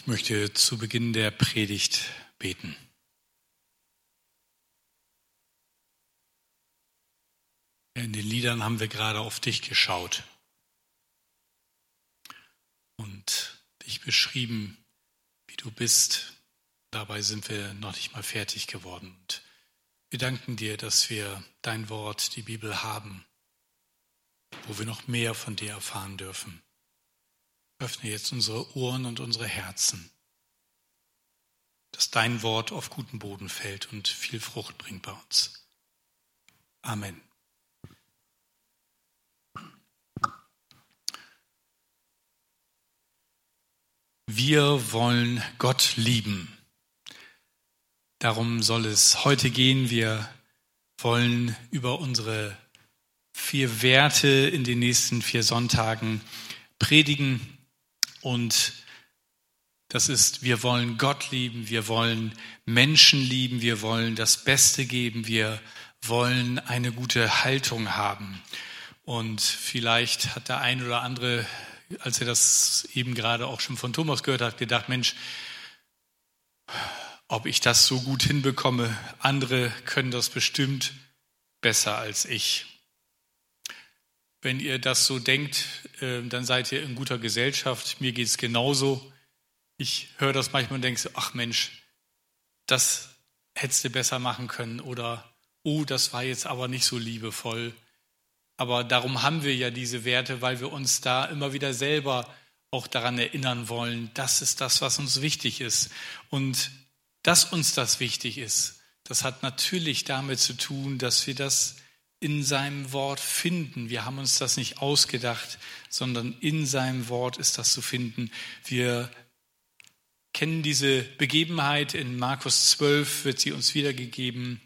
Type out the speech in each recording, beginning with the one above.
Ich möchte zu Beginn der Predigt beten. In den Liedern haben wir gerade auf dich geschaut und dich beschrieben, wie du bist. Dabei sind wir noch nicht mal fertig geworden. Und wir danken dir, dass wir dein Wort, die Bibel haben, wo wir noch mehr von dir erfahren dürfen. Öffne jetzt unsere Ohren und unsere Herzen, dass dein Wort auf guten Boden fällt und viel Frucht bringt bei uns. Amen. Wir wollen Gott lieben. Darum soll es heute gehen. Wir wollen über unsere vier Werte in den nächsten vier Sonntagen predigen. Und das ist, wir wollen Gott lieben, wir wollen Menschen lieben, wir wollen das Beste geben, wir wollen eine gute Haltung haben. Und vielleicht hat der ein oder andere, als er das eben gerade auch schon von Thomas gehört hat, gedacht, Mensch, ob ich das so gut hinbekomme, andere können das bestimmt besser als ich. Wenn ihr das so denkt, ähm, dann seid ihr in guter Gesellschaft. Mir geht es genauso. Ich höre das manchmal und denke, ach Mensch, das hättest du besser machen können oder oh, das war jetzt aber nicht so liebevoll. Aber darum haben wir ja diese Werte, weil wir uns da immer wieder selber auch daran erinnern wollen, das ist das, was uns wichtig ist. Und dass uns das wichtig ist, das hat natürlich damit zu tun, dass wir das in seinem Wort finden. Wir haben uns das nicht ausgedacht, sondern in seinem Wort ist das zu finden. Wir kennen diese Begebenheit in Markus 12, wird sie uns wiedergegeben,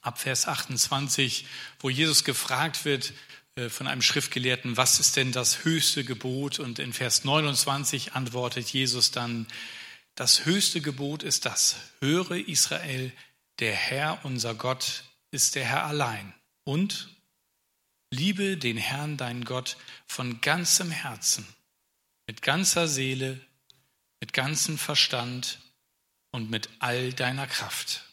ab Vers 28, wo Jesus gefragt wird äh, von einem Schriftgelehrten, was ist denn das höchste Gebot? Und in Vers 29 antwortet Jesus dann, das höchste Gebot ist das, höre Israel, der Herr, unser Gott, ist der Herr allein. Und liebe den Herrn, deinen Gott, von ganzem Herzen, mit ganzer Seele, mit ganzem Verstand und mit all deiner Kraft.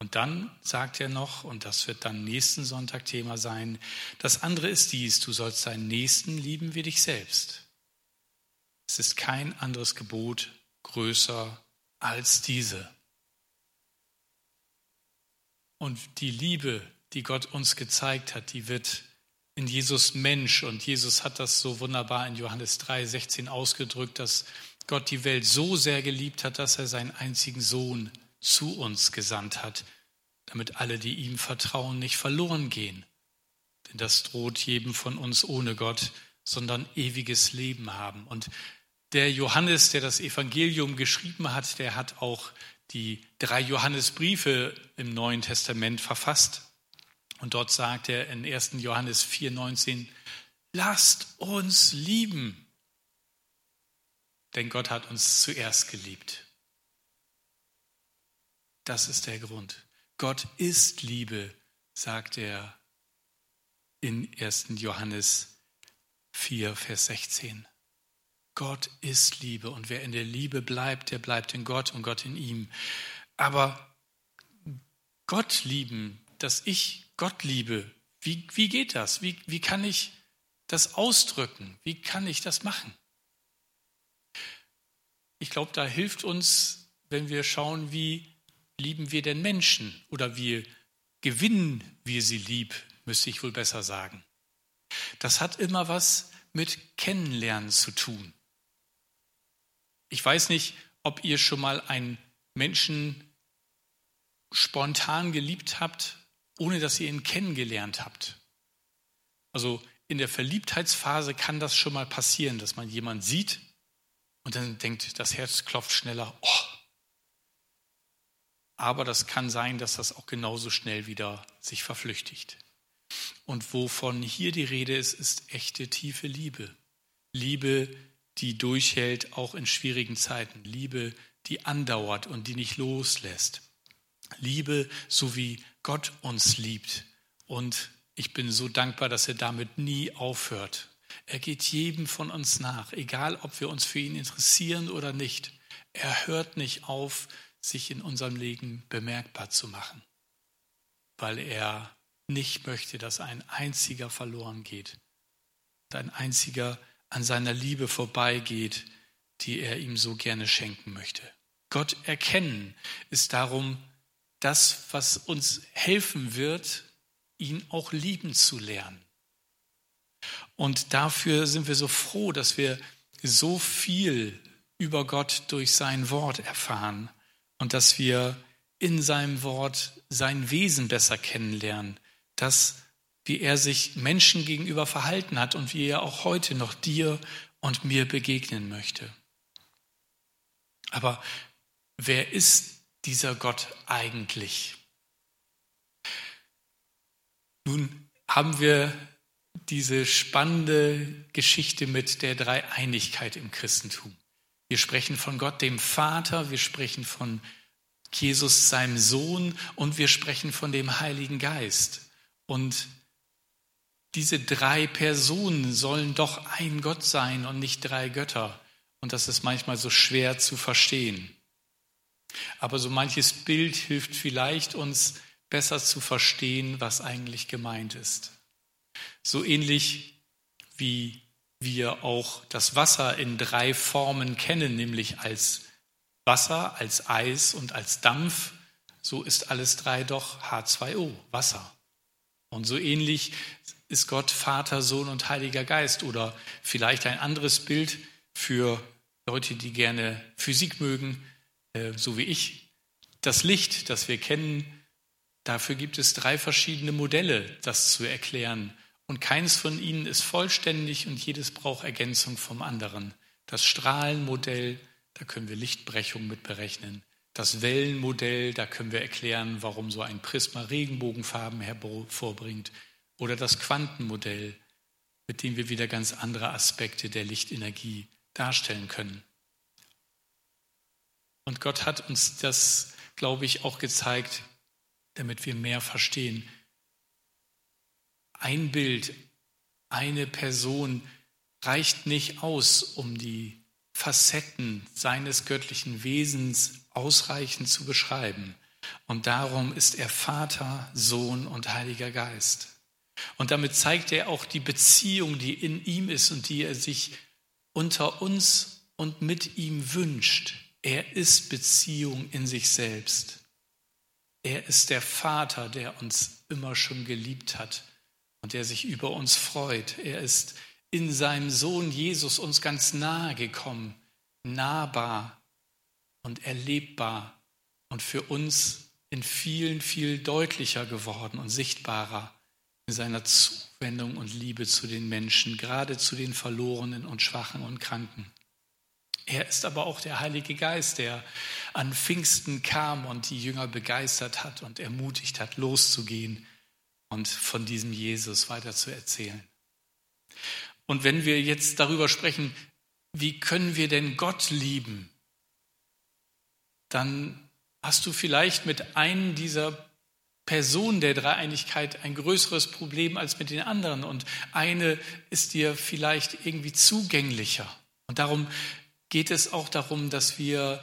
Und dann sagt er noch, und das wird dann nächsten Sonntag Thema sein, das andere ist dies, du sollst deinen Nächsten lieben wie dich selbst. Es ist kein anderes Gebot größer als diese. Und die Liebe, die Gott uns gezeigt hat, die wird in Jesus Mensch. Und Jesus hat das so wunderbar in Johannes 3, 16 ausgedrückt, dass Gott die Welt so sehr geliebt hat, dass er seinen einzigen Sohn zu uns gesandt hat, damit alle, die ihm vertrauen, nicht verloren gehen. Denn das droht jedem von uns ohne Gott, sondern ewiges Leben haben. Und der Johannes, der das Evangelium geschrieben hat, der hat auch die drei Johannesbriefe im Neuen Testament verfasst. Und dort sagt er in 1. Johannes 4,19, lasst uns lieben, denn Gott hat uns zuerst geliebt. Das ist der Grund. Gott ist Liebe, sagt er in 1. Johannes 4, Vers 16. Gott ist Liebe und wer in der Liebe bleibt, der bleibt in Gott und Gott in ihm. Aber Gott lieben, dass ich Gott liebe, wie, wie geht das? Wie, wie kann ich das ausdrücken? Wie kann ich das machen? Ich glaube, da hilft uns, wenn wir schauen, wie lieben wir denn Menschen oder wie gewinnen wir sie lieb, müsste ich wohl besser sagen. Das hat immer was mit Kennenlernen zu tun. Ich weiß nicht, ob ihr schon mal einen Menschen spontan geliebt habt, ohne dass ihr ihn kennengelernt habt. Also in der Verliebtheitsphase kann das schon mal passieren, dass man jemanden sieht und dann denkt, das Herz klopft schneller. Oh. Aber das kann sein, dass das auch genauso schnell wieder sich verflüchtigt. Und wovon hier die Rede ist, ist echte tiefe Liebe. Liebe, die durchhält, auch in schwierigen Zeiten. Liebe, die andauert und die nicht loslässt. Liebe, so wie Gott uns liebt. Und ich bin so dankbar, dass er damit nie aufhört. Er geht jedem von uns nach, egal ob wir uns für ihn interessieren oder nicht. Er hört nicht auf, sich in unserem Leben bemerkbar zu machen, weil er nicht möchte, dass ein einziger verloren geht, ein einziger an seiner Liebe vorbeigeht, die er ihm so gerne schenken möchte. Gott erkennen ist darum das, was uns helfen wird, ihn auch lieben zu lernen. Und dafür sind wir so froh, dass wir so viel über Gott durch sein Wort erfahren und dass wir in seinem Wort sein Wesen besser kennenlernen, das, wie er sich Menschen gegenüber verhalten hat und wie er auch heute noch dir und mir begegnen möchte. Aber wer ist dieser Gott eigentlich? Nun haben wir diese spannende Geschichte mit der Dreieinigkeit im Christentum. Wir sprechen von Gott, dem Vater, wir sprechen von Jesus, seinem Sohn und wir sprechen von dem Heiligen Geist. Und diese drei Personen sollen doch ein Gott sein und nicht drei Götter. Und das ist manchmal so schwer zu verstehen. Aber so manches Bild hilft vielleicht uns besser zu verstehen, was eigentlich gemeint ist. So ähnlich wie wir auch das Wasser in drei Formen kennen, nämlich als Wasser, als Eis und als Dampf, so ist alles drei doch H2O, Wasser. Und so ähnlich ist Gott Vater, Sohn und Heiliger Geist oder vielleicht ein anderes Bild für Leute, die gerne Physik mögen, äh, so wie ich. Das Licht, das wir kennen, dafür gibt es drei verschiedene Modelle, das zu erklären. Und keines von ihnen ist vollständig und jedes braucht Ergänzung vom anderen. Das Strahlenmodell, da können wir Lichtbrechung mit berechnen. Das Wellenmodell, da können wir erklären, warum so ein Prisma Regenbogenfarben hervorbringt. Oder das Quantenmodell, mit dem wir wieder ganz andere Aspekte der Lichtenergie darstellen können. Und Gott hat uns das, glaube ich, auch gezeigt, damit wir mehr verstehen. Ein Bild, eine Person reicht nicht aus, um die Facetten seines göttlichen Wesens ausreichend zu beschreiben. Und darum ist er Vater, Sohn und Heiliger Geist. Und damit zeigt er auch die Beziehung, die in ihm ist und die er sich unter uns und mit ihm wünscht. Er ist Beziehung in sich selbst. Er ist der Vater, der uns immer schon geliebt hat und der sich über uns freut. Er ist in seinem Sohn Jesus uns ganz nahe gekommen, nahbar und erlebbar und für uns in vielen, viel deutlicher geworden und sichtbarer in seiner Zuwendung und Liebe zu den Menschen, gerade zu den Verlorenen und Schwachen und Kranken. Er ist aber auch der Heilige Geist, der an Pfingsten kam und die Jünger begeistert hat und ermutigt hat, loszugehen und von diesem Jesus weiter zu erzählen. Und wenn wir jetzt darüber sprechen, wie können wir denn Gott lieben, dann hast du vielleicht mit einem dieser Personen der Dreieinigkeit ein größeres Problem als mit den anderen und eine ist dir vielleicht irgendwie zugänglicher. Und darum geht es auch darum, dass wir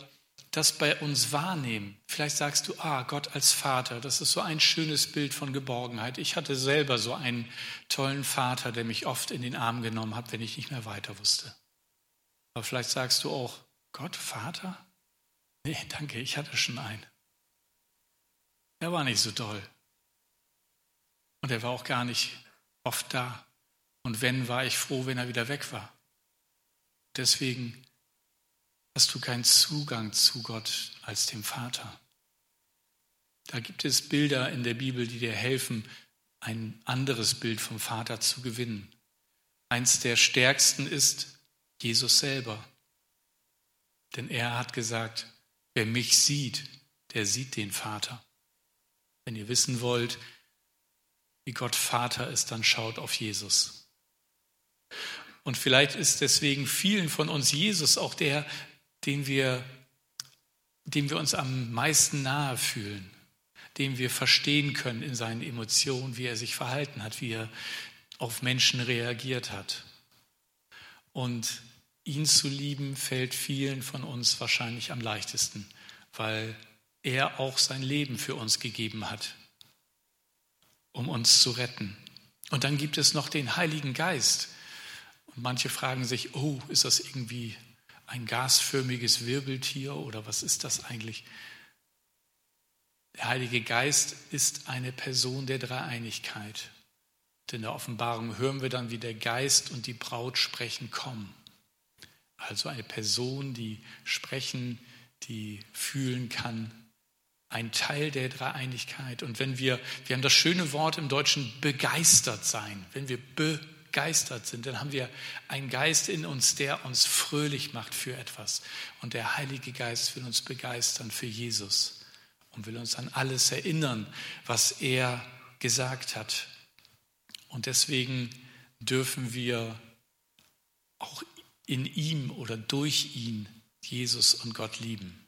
das bei uns wahrnehmen. Vielleicht sagst du, ah, Gott als Vater, das ist so ein schönes Bild von Geborgenheit. Ich hatte selber so einen tollen Vater, der mich oft in den Arm genommen hat, wenn ich nicht mehr weiter wusste. Aber vielleicht sagst du auch, Gott, Vater? Nee, danke, ich hatte schon einen. Er war nicht so toll. Und er war auch gar nicht oft da. Und wenn, war ich froh, wenn er wieder weg war. Deswegen hast du keinen Zugang zu Gott als dem Vater. Da gibt es Bilder in der Bibel, die dir helfen, ein anderes Bild vom Vater zu gewinnen. Eins der stärksten ist Jesus selber. Denn er hat gesagt, wer mich sieht, der sieht den Vater. Wenn ihr wissen wollt, wie Gott Vater ist, dann schaut auf Jesus. Und vielleicht ist deswegen vielen von uns Jesus auch der, den wir, dem wir uns am meisten nahe fühlen, dem wir verstehen können in seinen Emotionen, wie er sich verhalten hat, wie er auf Menschen reagiert hat. Und ihn zu lieben fällt vielen von uns wahrscheinlich am leichtesten, weil er auch sein Leben für uns gegeben hat, um uns zu retten. Und dann gibt es noch den Heiligen Geist. Und manche fragen sich, oh, ist das irgendwie ein gasförmiges Wirbeltier oder was ist das eigentlich? Der Heilige Geist ist eine Person der Dreieinigkeit. Und in der Offenbarung hören wir dann, wie der Geist und die Braut sprechen, komm. Also eine Person, die sprechen, die fühlen kann, ein Teil der Dreieinigkeit. Und wenn wir, wir haben das schöne Wort im Deutschen begeistert sein, wenn wir begeistert sind, dann haben wir einen Geist in uns, der uns fröhlich macht für etwas. Und der Heilige Geist will uns begeistern für Jesus und will uns an alles erinnern, was er gesagt hat. Und deswegen dürfen wir auch in ihm oder durch ihn Jesus und Gott lieben.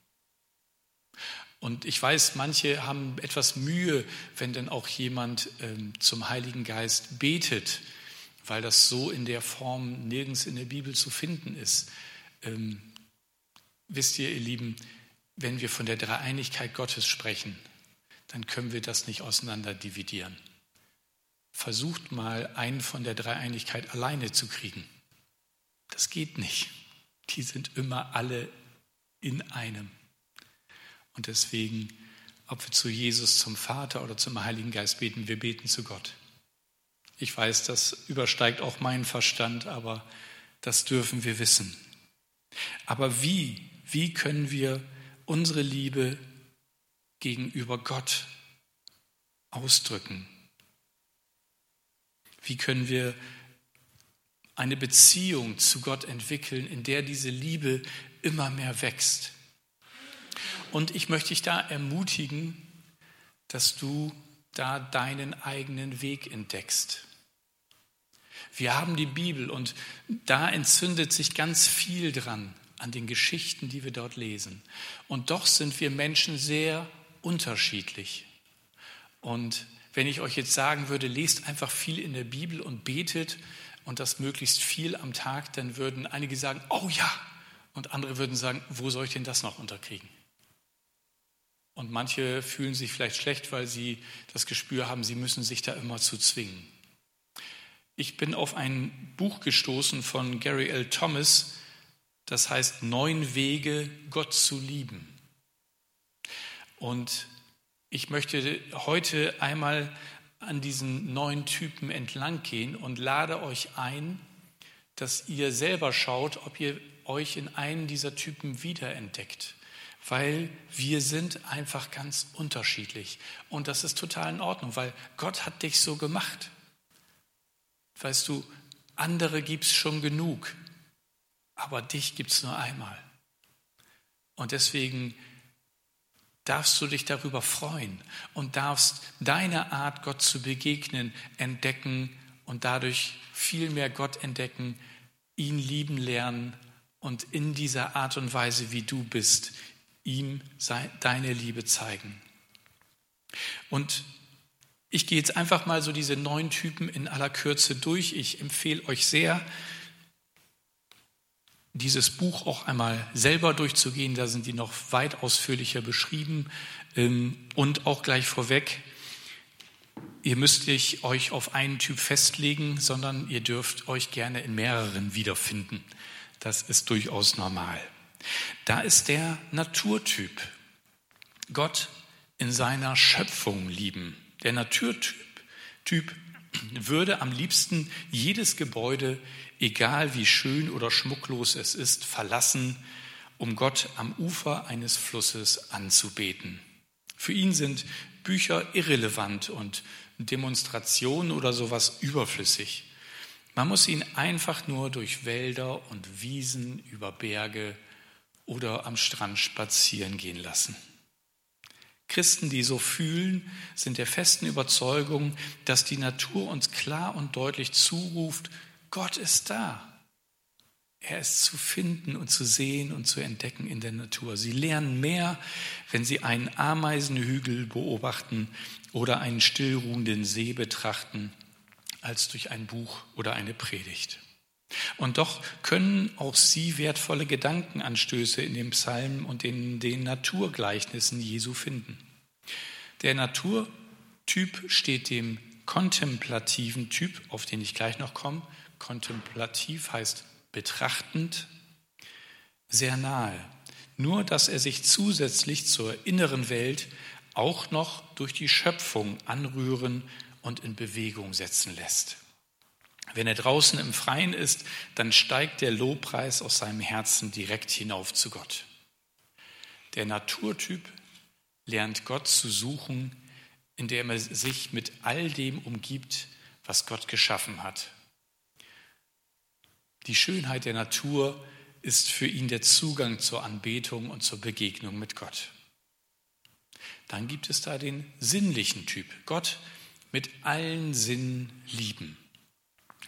Und ich weiß, manche haben etwas Mühe, wenn denn auch jemand ähm, zum Heiligen Geist betet, weil das so in der Form nirgends in der Bibel zu finden ist. Ähm, wisst ihr, ihr Lieben, wenn wir von der Dreieinigkeit Gottes sprechen, dann können wir das nicht auseinander dividieren. Versucht mal, einen von der Dreieinigkeit alleine zu kriegen. Das geht nicht. Die sind immer alle in einem. Und deswegen, ob wir zu Jesus, zum Vater oder zum Heiligen Geist beten, wir beten zu Gott. Ich weiß, das übersteigt auch meinen Verstand, aber das dürfen wir wissen. Aber wie, wie können wir unsere Liebe gegenüber Gott ausdrücken? Wie können wir eine Beziehung zu Gott entwickeln, in der diese Liebe immer mehr wächst? Und ich möchte dich da ermutigen, dass du da deinen eigenen Weg entdeckst. Wir haben die Bibel und da entzündet sich ganz viel dran an den Geschichten, die wir dort lesen. Und doch sind wir Menschen sehr unterschiedlich. Und wenn ich euch jetzt sagen würde, lest einfach viel in der Bibel und betet und das möglichst viel am Tag, dann würden einige sagen, oh ja, und andere würden sagen, wo soll ich denn das noch unterkriegen? Und manche fühlen sich vielleicht schlecht, weil sie das Gespür haben, sie müssen sich da immer zu zwingen. Ich bin auf ein Buch gestoßen von Gary L. Thomas, das heißt Neun Wege, Gott zu lieben. Und ich möchte heute einmal an diesen neun Typen entlang gehen und lade euch ein, dass ihr selber schaut, ob ihr euch in einen dieser Typen wiederentdeckt. Weil wir sind einfach ganz unterschiedlich. Und das ist total in Ordnung, weil Gott hat dich so gemacht. Weißt du, andere gibt es schon genug aber dich gibt es nur einmal. Und deswegen darfst du dich darüber freuen und darfst deine Art, Gott zu begegnen, entdecken und dadurch viel mehr Gott entdecken, ihn lieben lernen und in dieser Art und Weise, wie du bist, ihm deine Liebe zeigen. Und ich gehe jetzt einfach mal so diese neun Typen in aller Kürze durch. Ich empfehle euch sehr, dieses Buch auch einmal selber durchzugehen. Da sind die noch weit ausführlicher beschrieben. Ähm, und auch gleich vorweg, ihr müsst nicht euch auf einen Typ festlegen, sondern ihr dürft euch gerne in mehreren wiederfinden. Das ist durchaus normal. Da ist der Naturtyp. Gott in seiner Schöpfung lieben. Der Naturtyp typ würde am liebsten jedes Gebäude egal wie schön oder schmucklos es ist, verlassen, um Gott am Ufer eines Flusses anzubeten. Für ihn sind Bücher irrelevant und Demonstrationen oder sowas überflüssig. Man muss ihn einfach nur durch Wälder und Wiesen, über Berge oder am Strand spazieren gehen lassen. Christen, die so fühlen, sind der festen Überzeugung, dass die Natur uns klar und deutlich zuruft, Gott ist da. Er ist zu finden und zu sehen und zu entdecken in der Natur. Sie lernen mehr, wenn sie einen Ameisenhügel beobachten oder einen stillruhenden See betrachten, als durch ein Buch oder eine Predigt. Und doch können auch sie wertvolle Gedankenanstöße in den Psalmen und in den Naturgleichnissen Jesu finden. Der Naturtyp steht dem kontemplativen Typ, auf den ich gleich noch komme. Kontemplativ heißt betrachtend, sehr nahe. Nur dass er sich zusätzlich zur inneren Welt auch noch durch die Schöpfung anrühren und in Bewegung setzen lässt. Wenn er draußen im Freien ist, dann steigt der Lobpreis aus seinem Herzen direkt hinauf zu Gott. Der Naturtyp lernt Gott zu suchen, indem er sich mit all dem umgibt, was Gott geschaffen hat. Die Schönheit der Natur ist für ihn der Zugang zur Anbetung und zur Begegnung mit Gott. Dann gibt es da den sinnlichen Typ. Gott mit allen Sinnen lieben.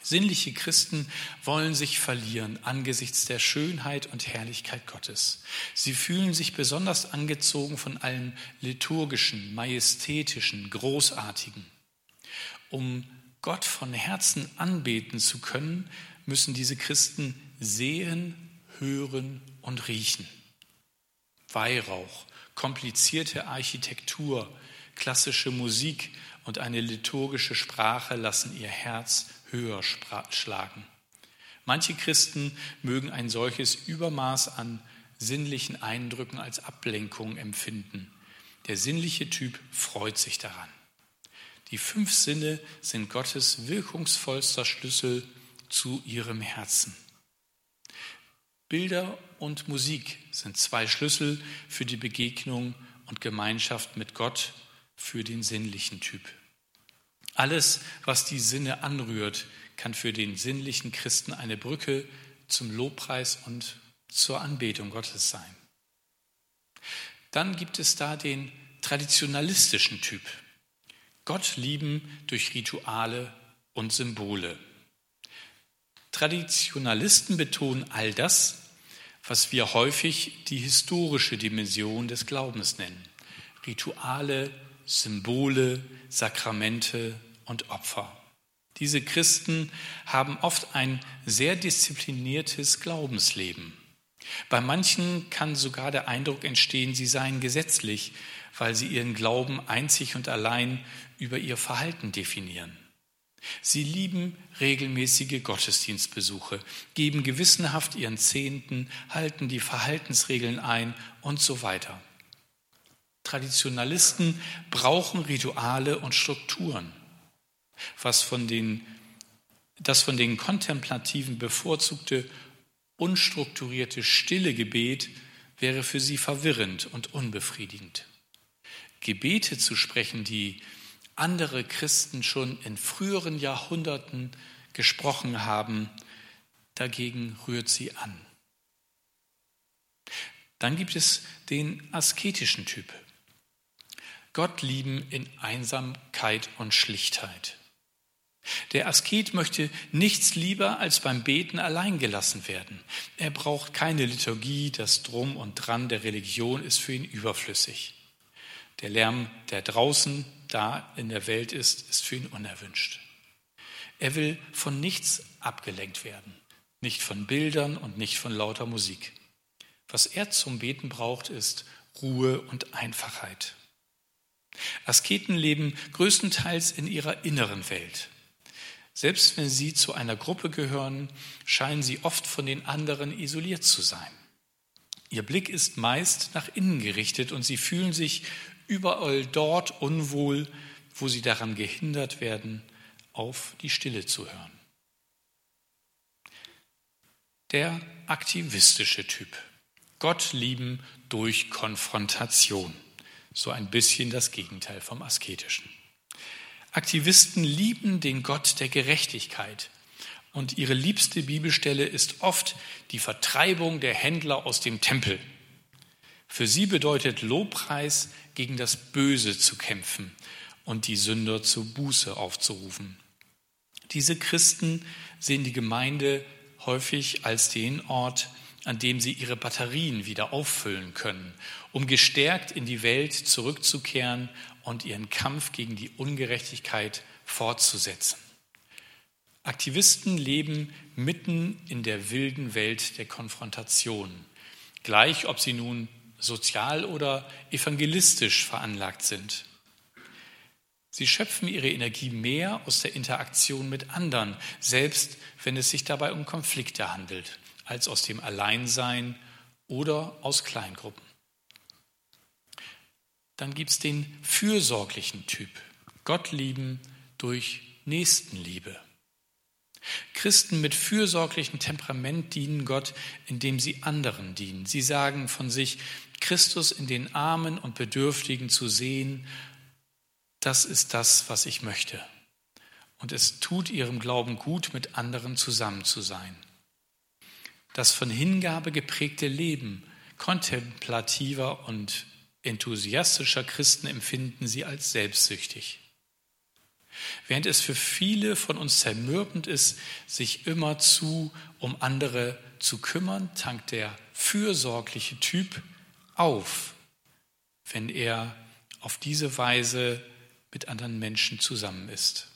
Sinnliche Christen wollen sich verlieren angesichts der Schönheit und Herrlichkeit Gottes. Sie fühlen sich besonders angezogen von allem liturgischen, majestätischen, großartigen. Um Gott von Herzen anbeten zu können, müssen diese Christen sehen, hören und riechen. Weihrauch, komplizierte Architektur, klassische Musik und eine liturgische Sprache lassen ihr Herz höher schlagen. Manche Christen mögen ein solches Übermaß an sinnlichen Eindrücken als Ablenkung empfinden. Der sinnliche Typ freut sich daran. Die fünf Sinne sind Gottes wirkungsvollster Schlüssel zu ihrem Herzen. Bilder und Musik sind zwei Schlüssel für die Begegnung und Gemeinschaft mit Gott für den sinnlichen Typ. Alles, was die Sinne anrührt, kann für den sinnlichen Christen eine Brücke zum Lobpreis und zur Anbetung Gottes sein. Dann gibt es da den traditionalistischen Typ. Gott lieben durch Rituale und Symbole. Traditionalisten betonen all das, was wir häufig die historische Dimension des Glaubens nennen. Rituale, Symbole, Sakramente und Opfer. Diese Christen haben oft ein sehr diszipliniertes Glaubensleben. Bei manchen kann sogar der Eindruck entstehen, sie seien gesetzlich, weil sie ihren Glauben einzig und allein über ihr Verhalten definieren. Sie lieben regelmäßige Gottesdienstbesuche, geben gewissenhaft ihren Zehnten, halten die Verhaltensregeln ein und so weiter. Traditionalisten brauchen Rituale und Strukturen was von den, das von den Kontemplativen bevorzugte, unstrukturierte, stille Gebet wäre für sie verwirrend und unbefriedigend. Gebete zu sprechen, die andere Christen schon in früheren Jahrhunderten gesprochen haben, dagegen rührt sie an. Dann gibt es den asketischen Typ. Gott lieben in Einsamkeit und Schlichtheit. Der Asket möchte nichts lieber als beim Beten allein gelassen werden. Er braucht keine Liturgie, das Drum und Dran der Religion ist für ihn überflüssig. Der Lärm, der draußen da in der Welt ist, ist für ihn unerwünscht. Er will von nichts abgelenkt werden, nicht von Bildern und nicht von lauter Musik. Was er zum Beten braucht, ist Ruhe und Einfachheit. Asketen leben größtenteils in ihrer inneren Welt. Selbst wenn sie zu einer Gruppe gehören, scheinen sie oft von den anderen isoliert zu sein. Ihr Blick ist meist nach innen gerichtet und sie fühlen sich überall dort unwohl, wo sie daran gehindert werden, auf die Stille zu hören. Der aktivistische Typ. Gott lieben durch Konfrontation. So ein bisschen das Gegenteil vom asketischen. Aktivisten lieben den Gott der Gerechtigkeit. Und ihre liebste Bibelstelle ist oft die Vertreibung der Händler aus dem Tempel. Für sie bedeutet Lobpreis, gegen das Böse zu kämpfen und die Sünder zur Buße aufzurufen. Diese Christen sehen die Gemeinde häufig als den Ort, an dem sie ihre Batterien wieder auffüllen können, um gestärkt in die Welt zurückzukehren und ihren Kampf gegen die Ungerechtigkeit fortzusetzen. Aktivisten leben mitten in der wilden Welt der Konfrontation, gleich ob sie nun sozial oder evangelistisch veranlagt sind. Sie schöpfen ihre Energie mehr aus der Interaktion mit anderen, selbst wenn es sich dabei um Konflikte handelt, als aus dem Alleinsein oder aus Kleingruppen. Dann gibt es den fürsorglichen Typ. Gott lieben durch Nächstenliebe. Christen mit fürsorglichem Temperament dienen Gott, indem sie anderen dienen. Sie sagen von sich, Christus in den Armen und Bedürftigen zu sehen, das ist das, was ich möchte. Und es tut ihrem Glauben gut, mit anderen zusammen zu sein. Das von Hingabe geprägte Leben kontemplativer und enthusiastischer Christen empfinden sie als selbstsüchtig. Während es für viele von uns zermürbend ist, sich immerzu um andere zu kümmern, tankt der fürsorgliche Typ auf, wenn er auf diese Weise mit anderen Menschen zusammen ist.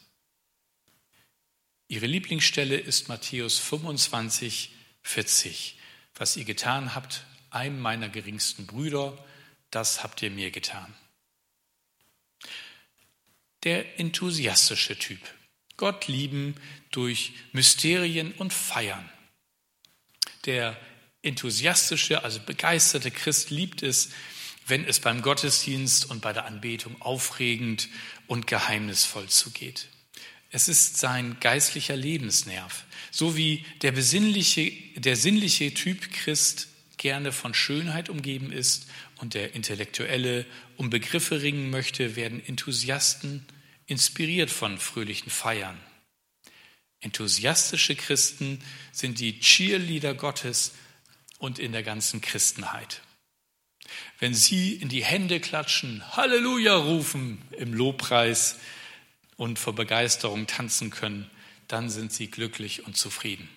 Ihre Lieblingsstelle ist Matthäus 25, 40. Was ihr getan habt, einem meiner geringsten Brüder, das habt ihr mir getan. Der enthusiastische Typ. Gott lieben durch Mysterien und Feiern. Der enthusiastische, also begeisterte Christ liebt es, wenn es beim Gottesdienst und bei der Anbetung aufregend und geheimnisvoll zugeht. Es ist sein geistlicher Lebensnerv, so wie der besinnliche, der sinnliche Typ Christ gerne von Schönheit umgeben ist und der Intellektuelle um Begriffe ringen möchte, werden Enthusiasten inspiriert von fröhlichen Feiern. Enthusiastische Christen sind die Cheerleader Gottes und in der ganzen Christenheit. Wenn sie in die Hände klatschen, Halleluja rufen im Lobpreis und vor Begeisterung tanzen können, dann sind sie glücklich und zufrieden.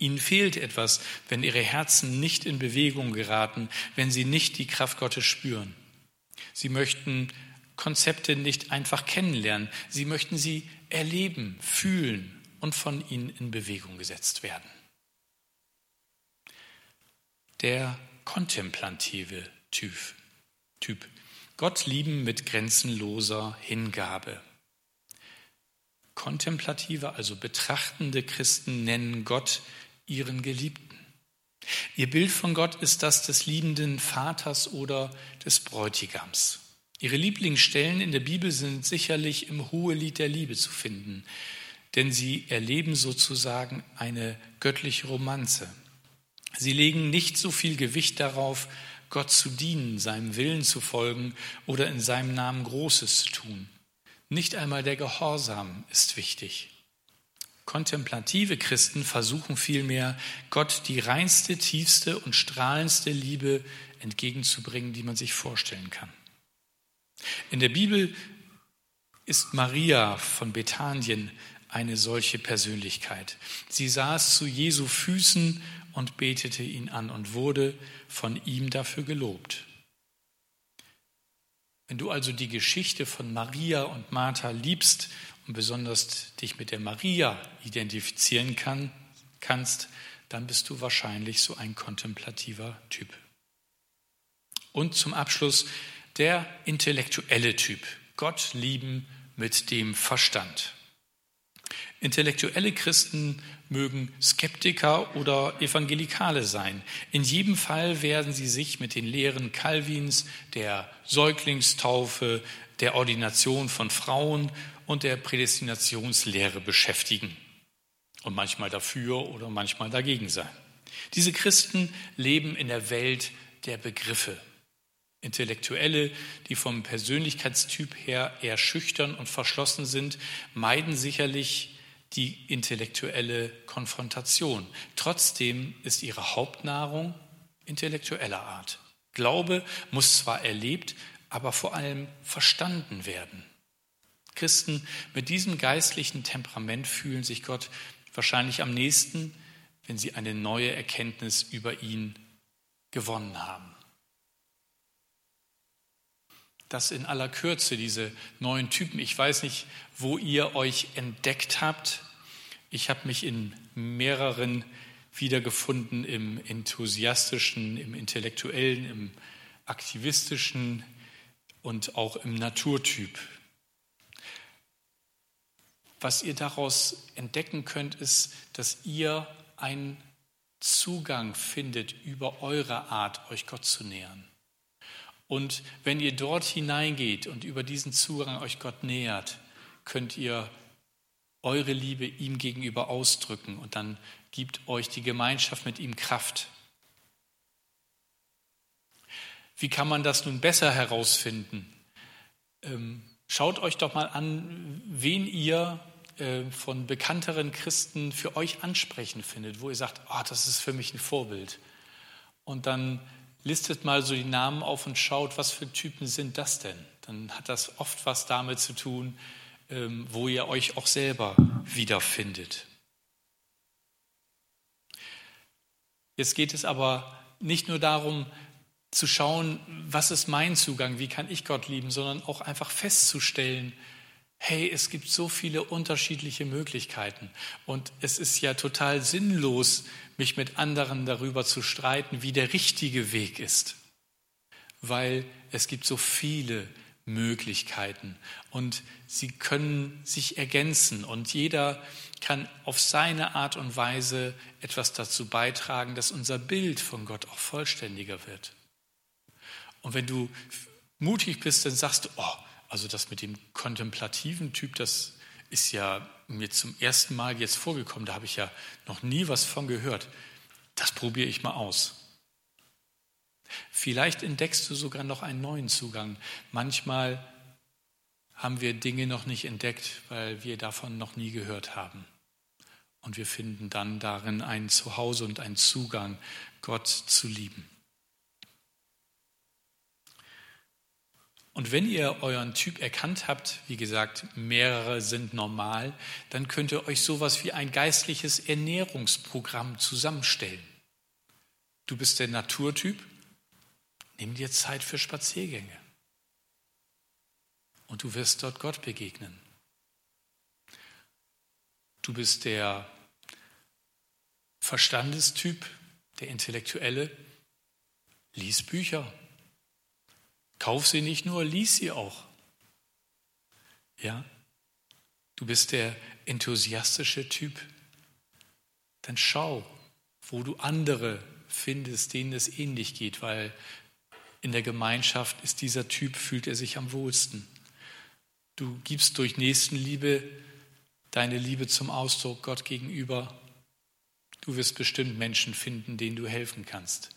Ihnen fehlt etwas, wenn ihre Herzen nicht in Bewegung geraten, wenn sie nicht die Kraft Gottes spüren. Sie möchten Konzepte nicht einfach kennenlernen, sie möchten sie erleben, fühlen und von ihnen in Bewegung gesetzt werden der kontemplative Typ. typ. Gott lieben mit grenzenloser Hingabe. Kontemplative, also betrachtende Christen nennen Gott ihren Geliebten. Ihr Bild von Gott ist das des liebenden Vaters oder des Bräutigams. Ihre Lieblingsstellen in der Bibel sind sicherlich im Hohelied der Liebe zu finden, denn sie erleben sozusagen eine göttliche Romanze. Sie legen nicht so viel Gewicht darauf, Gott zu dienen, seinem Willen zu folgen oder in seinem Namen Großes zu tun. Nicht einmal der Gehorsam ist wichtig. Kontemplative Christen versuchen vielmehr, Gott die reinste, tiefste und strahlendste Liebe entgegenzubringen, die man sich vorstellen kann. In der Bibel ist Maria von Bethanien eine solche Persönlichkeit. Sie saß zu Jesu Füßen und betete ihn an und wurde von ihm dafür gelobt. Wenn du also die Geschichte von Maria und Martha liebst und besonders dich mit der Maria identifizieren kann, kannst, dann bist du wahrscheinlich so ein kontemplativer Typ. Und zum Abschluss der intellektuelle Typ. Gott lieben mit dem Verstand. Intellektuelle Christen mögen Skeptiker oder Evangelikale sein. In jedem Fall werden sie sich mit den Lehren Calvins, der Säuglingstaufe, der Ordination von Frauen und der Prädestinationslehre beschäftigen und manchmal dafür oder manchmal dagegen sein. Diese Christen leben in der Welt der Begriffe. Intellektuelle, die vom Persönlichkeitstyp her eher schüchtern und verschlossen sind, meiden sicherlich die intellektuelle Konfrontation. Trotzdem ist ihre Hauptnahrung intellektueller Art. Glaube muss zwar erlebt, aber vor allem verstanden werden. Christen mit diesem geistlichen Temperament fühlen sich Gott wahrscheinlich am nächsten, wenn sie eine neue Erkenntnis über ihn gewonnen haben. Das in aller Kürze, diese neuen Typen. Ich weiß nicht, wo ihr euch entdeckt habt. Ich habe mich in mehreren wiedergefunden, im enthusiastischen, im intellektuellen, im aktivistischen und auch im Naturtyp. Was ihr daraus entdecken könnt, ist, dass ihr einen Zugang findet über eure Art, euch Gott zu nähern. Und wenn ihr dort hineingeht und über diesen Zugang euch Gott nähert, könnt ihr eure Liebe ihm gegenüber ausdrücken und dann gibt euch die Gemeinschaft mit ihm Kraft. Wie kann man das nun besser herausfinden? Ähm, schaut euch doch mal an, wen ihr von bekannteren Christen für euch ansprechend findet, wo ihr sagt, oh, das ist für mich ein Vorbild. Und dann listet mal so die Namen auf und schaut, was für Typen sind das denn? Dann hat das oft was damit zu tun, ähm, wo ihr euch auch selber wiederfindet. Jetzt geht es aber nicht nur darum, zu schauen, was ist mein Zugang, wie kann ich Gott lieben, sondern auch einfach festzustellen, hey, es gibt so viele unterschiedliche Möglichkeiten. Und es ist ja total sinnlos, mich mit anderen darüber zu streiten, wie der richtige Weg ist. Weil es gibt so viele Möglichkeiten und sie können sich ergänzen und jeder kann auf seine Art und Weise etwas dazu beitragen, dass unser Bild von Gott auch vollständiger wird. Und wenn du mutig bist, dann sagst du, oh, also das mit dem kontemplativen Typ, das ist ja mir zum ersten Mal jetzt vorgekommen, da habe ich ja noch nie was von gehört. Das probiere ich mal aus. Vielleicht entdeckst du sogar noch einen neuen Zugang. Manchmal haben wir Dinge noch nicht entdeckt, weil wir davon noch nie gehört haben. Und wir finden dann darin ein Zuhause und einen Zugang, Gott zu lieben. Und wenn ihr euren Typ erkannt habt, wie gesagt, mehrere sind normal, dann könnt ihr euch sowas wie ein geistliches Ernährungsprogramm zusammenstellen. Du bist der Naturtyp, nimm dir Zeit für Spaziergänge. Und du wirst dort Gott begegnen. Du bist der Verstandestyp, der Intellektuelle, lies Bücher. Kauf sie nicht nur, lies sie auch. Ja? Du bist der enthusiastische Typ. Dann schau, wo du andere findest, denen es ähnlich geht, weil in der Gemeinschaft ist dieser Typ, fühlt er sich am wohlsten. Du gibst durch Nächstenliebe deine Liebe zum Ausdruck Gott gegenüber. Du wirst bestimmt Menschen finden, denen du helfen kannst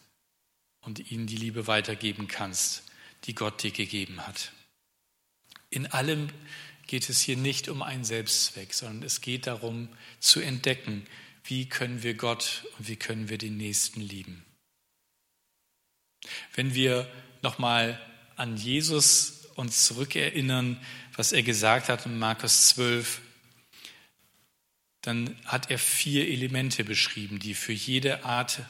und ihnen die Liebe weitergeben kannst die Gott dir gegeben hat. In allem geht es hier nicht um einen Selbstzweck, sondern es geht darum zu entdecken, wie können wir Gott und wie können wir den Nächsten lieben. Wenn wir nochmal an Jesus uns zurückerinnern, was er gesagt hat in Markus 12, dann hat er vier Elemente beschrieben, die für jede Art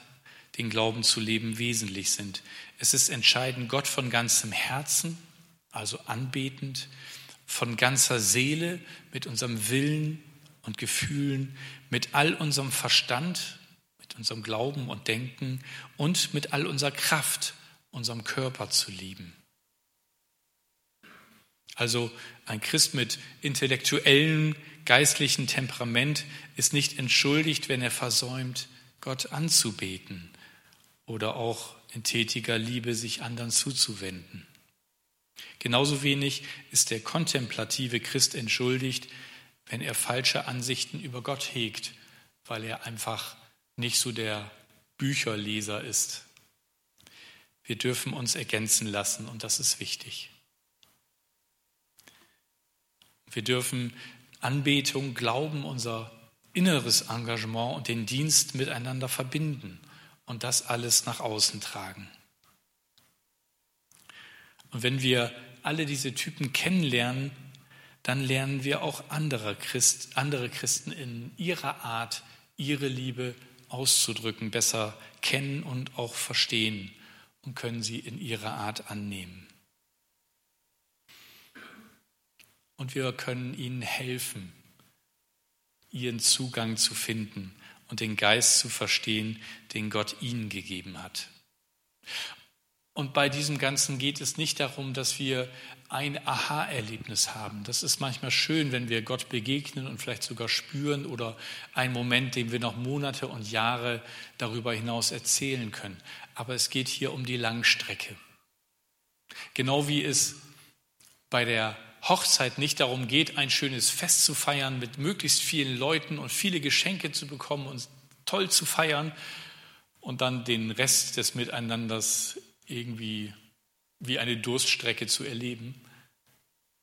den Glauben zu leben, wesentlich sind. Es ist entscheidend, Gott von ganzem Herzen, also anbetend, von ganzer Seele, mit unserem Willen und Gefühlen, mit all unserem Verstand, mit unserem Glauben und Denken und mit all unserer Kraft, unserem Körper zu lieben. Also ein Christ mit intellektuellem, geistlichen Temperament ist nicht entschuldigt, wenn er versäumt, Gott anzubeten oder auch in tätiger Liebe sich anderen zuzuwenden. Genauso wenig ist der kontemplative Christ entschuldigt, wenn er falsche Ansichten über Gott hegt, weil er einfach nicht so der Bücherleser ist. Wir dürfen uns ergänzen lassen und das ist wichtig. Wir dürfen Anbetung, Glauben, unser inneres Engagement und den Dienst miteinander verbinden und das alles nach außen tragen. Und wenn wir alle diese Typen kennenlernen, dann lernen wir auch andere, Christ, andere Christen in ihrer Art, ihre Liebe auszudrücken, besser kennen und auch verstehen und können sie in ihrer Art annehmen. Und wir können ihnen helfen, ihren Zugang zu finden und den Geist zu verstehen, den Gott ihnen gegeben hat. Und bei diesem Ganzen geht es nicht darum, dass wir ein Aha-Erlebnis haben. Das ist manchmal schön, wenn wir Gott begegnen und vielleicht sogar spüren oder einen Moment, den wir noch Monate und Jahre darüber hinaus erzählen können. Aber es geht hier um die Langstrecke. Genau wie es bei der Hochzeit nicht darum geht, ein schönes Fest zu feiern mit möglichst vielen Leuten und viele Geschenke zu bekommen und toll zu feiern und dann den Rest des Miteinanders irgendwie wie eine Durststrecke zu erleben.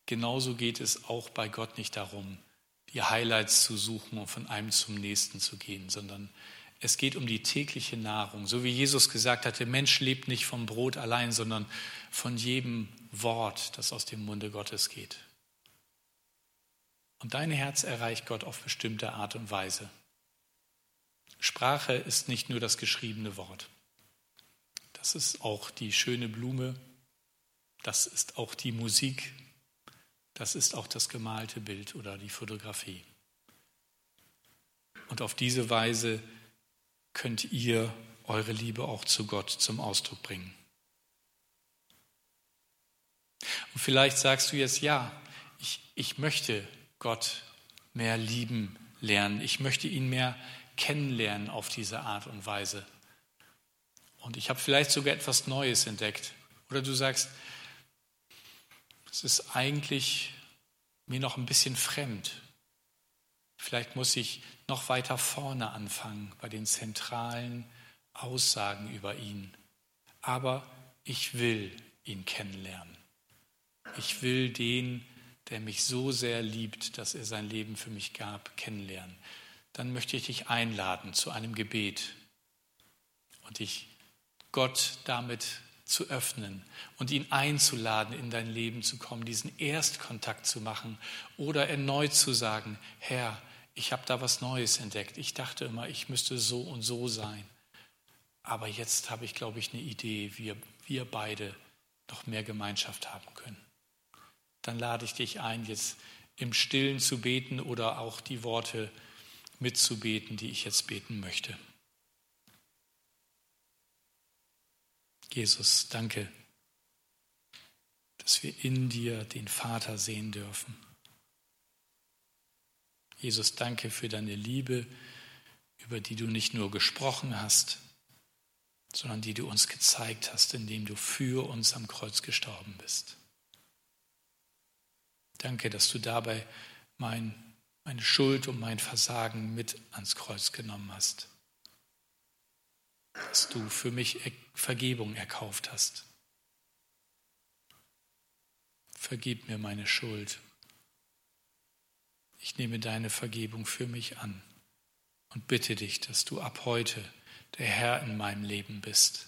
Genauso geht es auch bei Gott nicht darum, die Highlights zu suchen und von einem zum nächsten zu gehen, sondern es geht um die tägliche Nahrung. So wie Jesus gesagt hat, der Mensch lebt nicht vom Brot allein, sondern von jedem Wort, das aus dem Munde Gottes geht. Und dein Herz erreicht Gott auf bestimmte Art und Weise. Sprache ist nicht nur das geschriebene Wort. Das ist auch die schöne Blume, das ist auch die Musik, das ist auch das gemalte Bild oder die Fotografie. Und auf diese Weise könnt ihr eure Liebe auch zu Gott zum Ausdruck bringen. Und vielleicht sagst du jetzt, ja, ich, ich möchte Gott mehr lieben lernen. Ich möchte ihn mehr kennenlernen auf diese Art und Weise. Und ich habe vielleicht sogar etwas Neues entdeckt. Oder du sagst, es ist eigentlich mir noch ein bisschen fremd. Vielleicht muss ich noch weiter vorne anfangen bei den zentralen Aussagen über ihn. Aber ich will ihn kennenlernen. Ich will den, der mich so sehr liebt, dass er sein Leben für mich gab, kennenlernen. Dann möchte ich dich einladen zu einem Gebet und dich Gott damit zu öffnen und ihn einzuladen, in dein Leben zu kommen, diesen Erstkontakt zu machen oder erneut zu sagen, Herr, ich habe da was Neues entdeckt. Ich dachte immer, ich müsste so und so sein. Aber jetzt habe ich, glaube ich, eine Idee, wie wir beide noch mehr Gemeinschaft haben können dann lade ich dich ein, jetzt im Stillen zu beten oder auch die Worte mitzubeten, die ich jetzt beten möchte. Jesus, danke, dass wir in dir den Vater sehen dürfen. Jesus, danke für deine Liebe, über die du nicht nur gesprochen hast, sondern die du uns gezeigt hast, indem du für uns am Kreuz gestorben bist. Danke, dass du dabei mein, meine Schuld und mein Versagen mit ans Kreuz genommen hast. Dass du für mich Vergebung erkauft hast. Vergib mir meine Schuld. Ich nehme deine Vergebung für mich an und bitte dich, dass du ab heute der Herr in meinem Leben bist.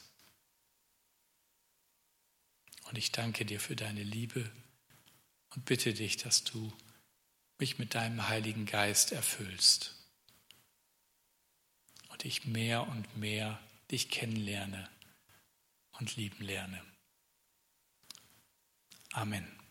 Und ich danke dir für deine Liebe und bitte dich, dass du mich mit deinem Heiligen Geist erfüllst und ich mehr und mehr dich kennenlerne und lieben lerne. Amen.